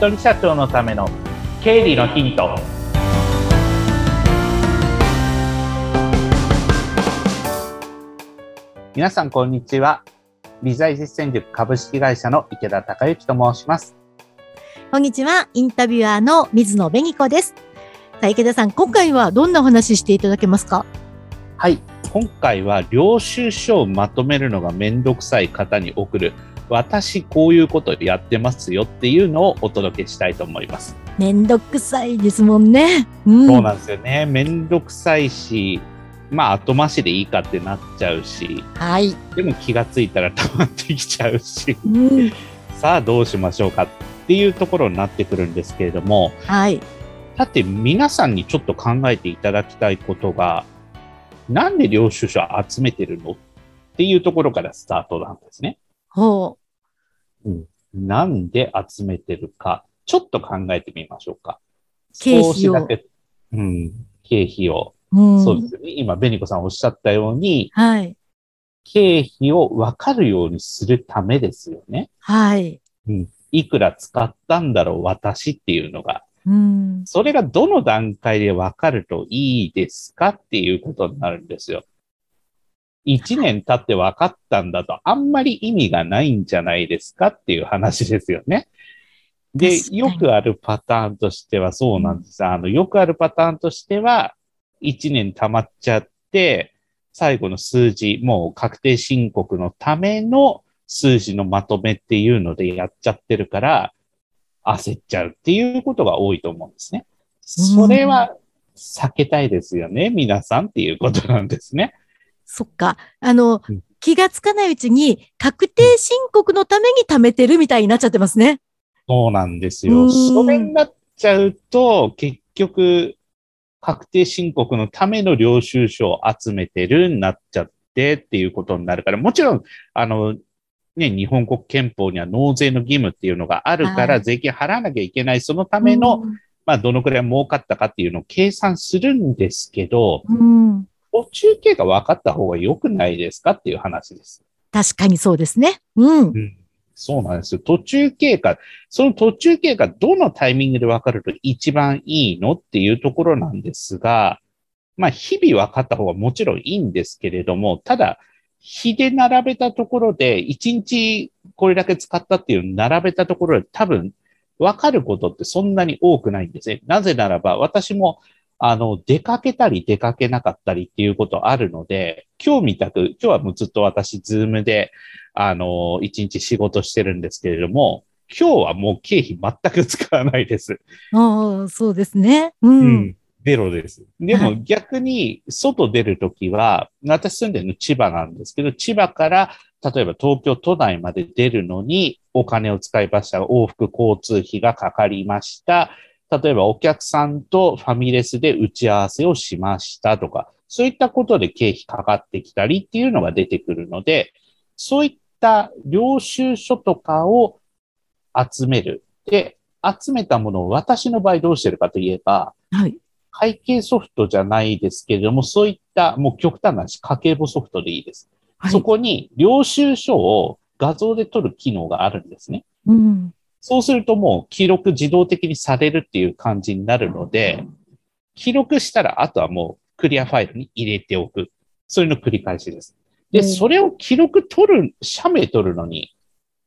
人社長のための経理のヒント。皆さんこんにちは。理財実践塾株式会社の池田孝之と申します。こんにちは。インタビュアーの水野紅子です。さあ池田さん今回はどんなお話していただけますか？はい。今回は領収書をまとめるのがめんどくさい方に送る私こういうことやってますよっていうのをお届けしたいと思います。めんどくさいですもんね。うん、そうなんですよね。めんどくさいし、まあ後回しでいいかってなっちゃうし、はい。でも気がついたら溜まってきちゃうし、うん、さあどうしましょうかっていうところになってくるんですけれども、はい。だって皆さんにちょっと考えていただきたいことが、なんで領収書集めてるの？っていうところからスタートなんですね。ほうん、なんで集めてるか、ちょっと考えてみましょうか。経費を。うん、経費を。うん、そうですよね。今、ベニコさんおっしゃったように、はい。経費を分かるようにするためですよね。はい。うん。いくら使ったんだろう、私っていうのが。うん。それがどの段階で分かるといいですかっていうことになるんですよ。一年経って分かったんだと、あんまり意味がないんじゃないですかっていう話ですよね。で、よくあるパターンとしてはそうなんです。あの、よくあるパターンとしては、一年溜まっちゃって、最後の数字、もう確定申告のための数字のまとめっていうのでやっちゃってるから、焦っちゃうっていうことが多いと思うんですね。それは避けたいですよね、皆さんっていうことなんですね。そっか。あの、うん、気がつかないうちに確定申告のために貯めてるみたいになっちゃってますね。そうなんですよ。それになっちゃうと、結局、確定申告のための領収書を集めてるになっちゃってっていうことになるから、もちろん、あの、ね、日本国憲法には納税の義務っていうのがあるから、税金払わなきゃいけない、そのための、まあ、どのくらい儲かったかっていうのを計算するんですけど、うん、途中経過分かった方が良くないですかっていう話です。確かにそうですね。うん。うん、そうなんですよ。途中経過、その途中経過どのタイミングで分かると一番いいのっていうところなんですが、まあ日々分かった方がもちろんいいんですけれども、ただ、日で並べたところで、1日これだけ使ったっていう並べたところで多分分かることってそんなに多くないんですね。なぜならば私もあの、出かけたり出かけなかったりっていうことあるので、今日みたく、今日はもうずっと私、ズームで、あの、一日仕事してるんですけれども、今日はもう経費全く使わないです。ああ、そうですね。うん。うん、ゼロです。でも逆に、外出るときは、私住んでるの千葉なんですけど、千葉から例えば東京都内まで出るのにお金を使いました。往復交通費がかかりました。例えばお客さんとファミレスで打ち合わせをしましたとか、そういったことで経費かかってきたりっていうのが出てくるので、そういった領収書とかを集める。で、集めたものを私の場合どうしてるかといえば、はい。会計ソフトじゃないですけれども、そういったもう極端な話、家計簿ソフトでいいです。はい、そこに領収書を画像で撮る機能があるんですね。うん。そうするともう記録自動的にされるっていう感じになるので、記録したらあとはもうクリアファイルに入れておく。そういうの繰り返しです。で、それを記録取る、写メ取るのに、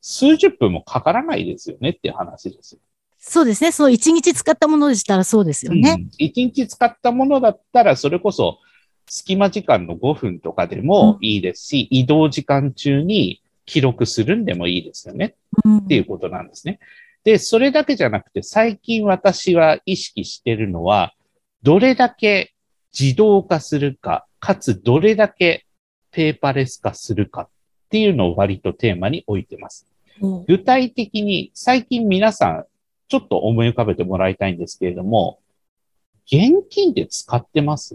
数十分もかからないですよねっていう話ですそうですね。その1日使ったものでしたらそうですよね。うん、1日使ったものだったら、それこそ隙間時間の5分とかでもいいですし、うん、移動時間中に記録するんでもいいですよね。っていうことなんですね。で、それだけじゃなくて、最近私は意識してるのは、どれだけ自動化するか、かつどれだけペーパーレス化するかっていうのを割とテーマに置いてます。具体的に最近皆さんちょっと思い浮かべてもらいたいんですけれども、現金で使ってます？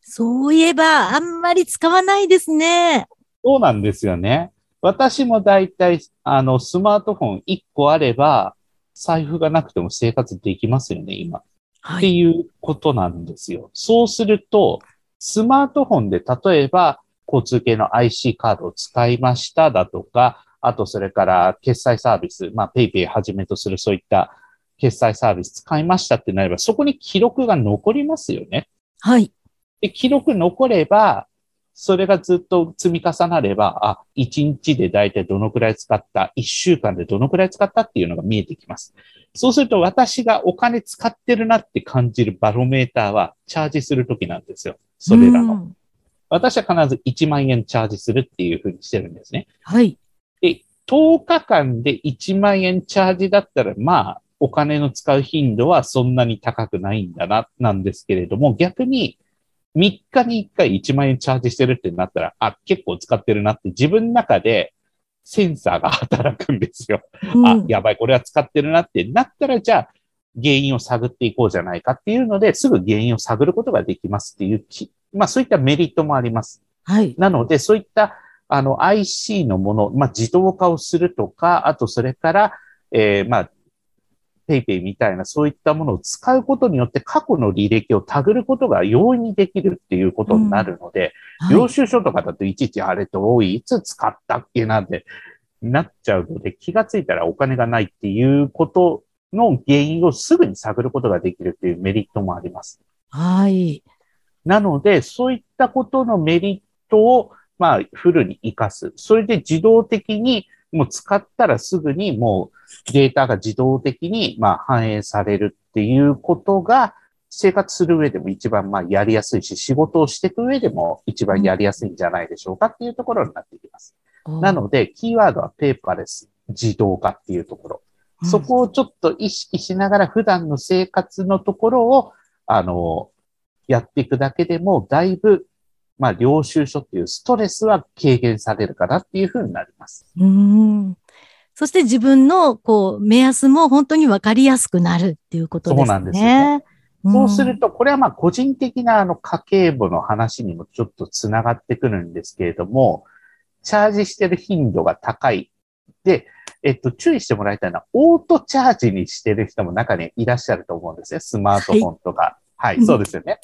そういえば、あんまり使わないですね。そうなんですよね。私も大体、あの、スマートフォン1個あれば、財布がなくても生活できますよね、今。はい、っていうことなんですよ。そうすると、スマートフォンで例えば、交通系の IC カードを使いましただとか、あとそれから決済サービス、まあ PayPay はじめとするそういった決済サービス使いましたってなれば、そこに記録が残りますよね。はい。で、記録残れば、それがずっと積み重なれば、あ、1日で大体どのくらい使った、1週間でどのくらい使ったっていうのが見えてきます。そうすると私がお金使ってるなって感じるバロメーターはチャージするときなんですよ。それらの。うん私は必ず1万円チャージするっていうふうにしてるんですね。はい。で、10日間で1万円チャージだったら、まあ、お金の使う頻度はそんなに高くないんだな、なんですけれども、逆に3日に1回1万円チャージしてるってなったら、あ、結構使ってるなって自分の中でセンサーが働くんですよ。あうん、やばい、これは使ってるなってなったら、じゃあ、原因を探っていこうじゃないかっていうので、すぐ原因を探ることができますっていうき、まあそういったメリットもあります。はい。なので、そういった、あの、IC のもの、まあ、自動化をするとか、あと、それから、えーまあ、ペイペイみたいな、そういったものを使うことによって、過去の履歴をタグることが容易にできるっていうことになるので、はい領収書とかだといちいちあれと多い、いつ使ったっけなんてなっちゃうので、気がついたらお金がないっていうことの原因をすぐに探ることができるっていうメリットもあります。はい。なので、そういったことのメリットを、まあ、フルに活かす。それで自動的に、もう使ったらすぐにもうデータが自動的に、まあ、反映されるっていうことが、生活する上でも一番、まあ、やりやすいし、仕事をしていく上でも一番やりやすいんじゃないでしょうかっていうところになってきます。なので、キーワードはペーパーレス、自動化っていうところ。うんそこをちょっと意識しながら普段の生活のところを、あの、やっていくだけでも、だいぶ、まあ、領収書っていうストレスは軽減されるかなっていうふうになります。うん。そして自分の、こう、目安も本当に分かりやすくなるっていうことですね。そうなんですよねんそうすると、これはまあ、個人的なあの家計簿の話にもちょっとつながってくるんですけれども、チャージしてる頻度が高い。で、えっと、注意してもらいたいのは、オートチャージにしてる人も中にいらっしゃると思うんですね。スマートフォンとか。はい、うんそうですよね。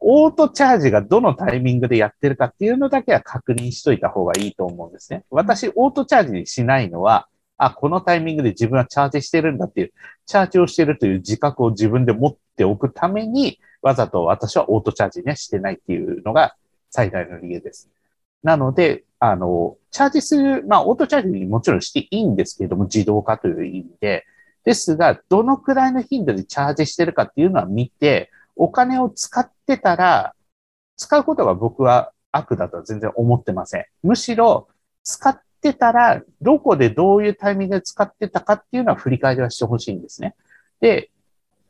オートチャージがどのタイミングでやってるかっていうのだけは確認しといた方がいいと思うんですね。私、オートチャージにしないのは、あ、このタイミングで自分はチャージしてるんだっていう、チャージをしてるという自覚を自分で持っておくために、わざと私はオートチャージね、してないっていうのが最大の理由です。なので、あの、チャージする、まあ、オートチャージにもちろんしていいんですけれども、自動化という意味で。ですが、どのくらいの頻度でチャージしてるかっていうのは見て、お金を使ってたら、使うことが僕は悪だとは全然思ってません。むしろ、使ってたら、どこでどういうタイミングで使ってたかっていうのは振り返りはしてほしいんですね。で、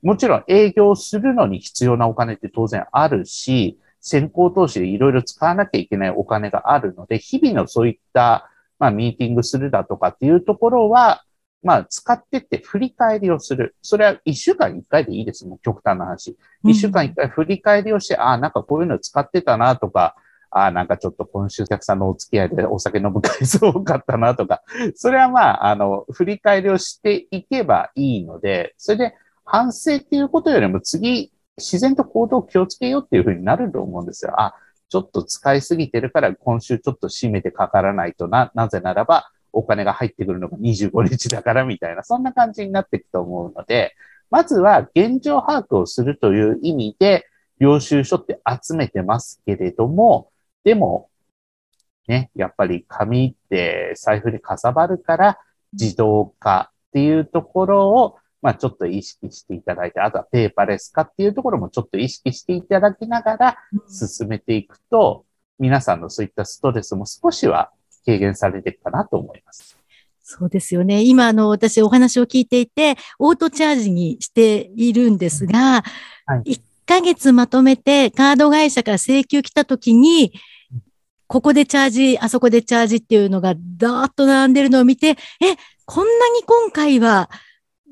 もちろん営業するのに必要なお金って当然あるし、先行投資でいろいろ使わなきゃいけないお金があるので、日々のそういった、まあ、ミーティングするだとかっていうところは、まあ、使ってって振り返りをする。それは一週間に一回でいいです。もう極端な話。一週間に一回振り返りをして、ああ、なんかこういうの使ってたなとか、ああ、なんかちょっと今週お客さんのお付き合いでお酒飲む回数多かったなとか、それはまあ、あの、振り返りをしていけばいいので、それで反省っていうことよりも次、自然と行動を気をつけようっていうふうになると思うんですよ。あ、ちょっと使いすぎてるから今週ちょっと締めてかからないとな、なぜならばお金が入ってくるのが25日だからみたいな、そんな感じになっていくと思うので、まずは現状把握をするという意味で、領収書って集めてますけれども、でも、ね、やっぱり紙って財布にかさばるから自動化っていうところを、まあちょっと意識していただいて、あとはペーパーレス化っていうところもちょっと意識していただきながら進めていくと、皆さんのそういったストレスも少しは軽減されていくかなと思います。そうですよね。今、あの、私お話を聞いていて、オートチャージにしているんですが、はい1ヶ月まとめてカード会社から請求来た時に、ここでチャージ、あそこでチャージっていうのがダーッと並んでるのを見て、え、こんなに今回は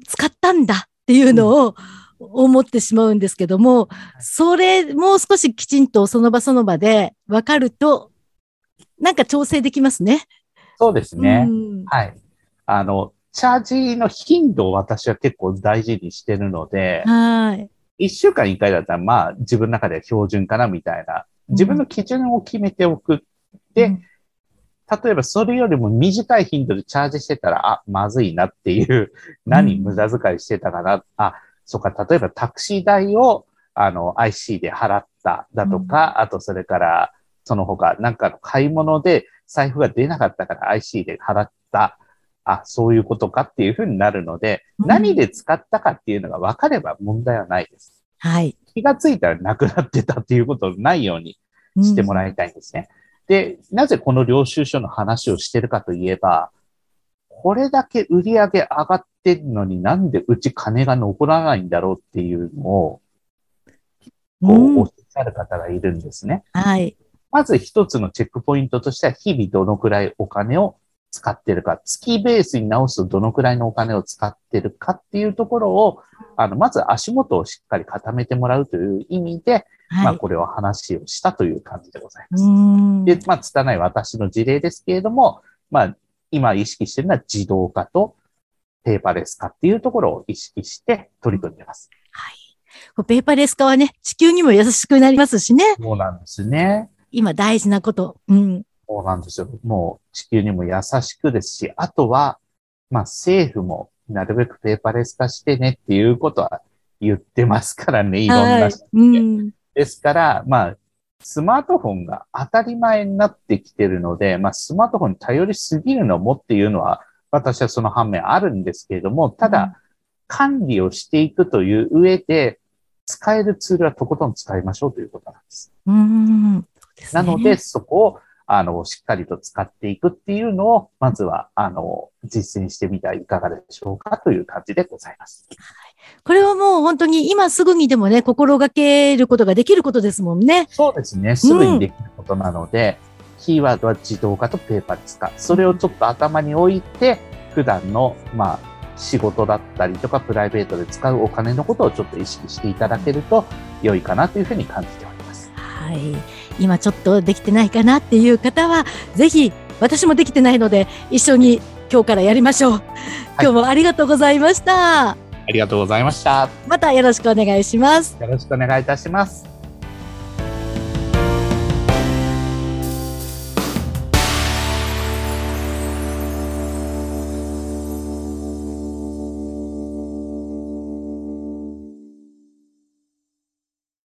使ったんだっていうのを思ってしまうんですけども、それもう少しきちんとその場その場で分かると、なんか調整できますね。そうですね。うんはい。あの、チャージの頻度を私は結構大事にしてるので、はい。一週間一回だったらまあ自分の中では標準かなみたいな、自分の基準を決めておく。で、うん例えばそれよりも短い頻度でチャージしてたら、あ、まずいなっていう、何無駄遣いしてたかな、あ、そうか、例えばタクシー代を、あの、IC で払っただとか、あとそれから、その他、なんかの買い物で財布が出なかったから IC で払った。あ、そういうことかっていうふうになるので、うん何で使ったかっていうのが分かれば問題はないです。はい。気がついたらなくなってたっていうことないようにしてもらいたいんですね。で、なぜこの領収書の話をしてるかといえば、これだけ売り上げ上がってるのになんでうち金が残らないんだろうっていうのを、こうんう、おっしゃる方がいるんですね。はい。まず一つのチェックポイントとしては、日々どのくらいお金を使ってるか、月ベースに直すとどのくらいのお金を使ってるかっていうところを、あの、まず足元をしっかり固めてもらうという意味で、まあ、はい。これを話をしたという感じでございます。うんで、まあ、拙い私の事例ですけれども、まあ、今意識しているのは自動化とペーパーレス化っていうところを意識して取り組んでます。こうペーパーレス化はね、地球にも優しくなりますしね。そうなんですね。今大事なこと。うん。そうなんですよ。もう地球にも優しくですし、あとは、まあ政府もなるべくペーパーレス化してねっていうことは言ってますからね、いろんなはい。うん。ですから、まあ、スマートフォンが当たり前になってきてるので、まあ、スマートフォンに頼りすぎるのもっていうのは、私はその反面あるんですけれども、ただ、管理をしていくという上で、使えるツールはとことん使いましょうということなんです。うん。ねなので、、そこを、あの、しっかりと使っていくっていうのを、まずは、あの、実践してみてはいかがでしょうかという感じでございます。これはもう本当に今すぐにでもね、心がけることができることですもんね。そうですね。すぐにできることなので、キーワードは自動化とペーパーレス化。それをちょっと頭に置いて、普段の、まあ、仕事だったりとか、プライベートで使うお金のことをちょっと意識していただけると良いかなというふうに感じております。はい。今ちょっとできてないかなっていう方は、ぜひ、私もできてないので、一緒に今日からやりましょう。今日もありがとうございました。ありがとうございました。またよろしくお願いします。よろしくお願いいたします。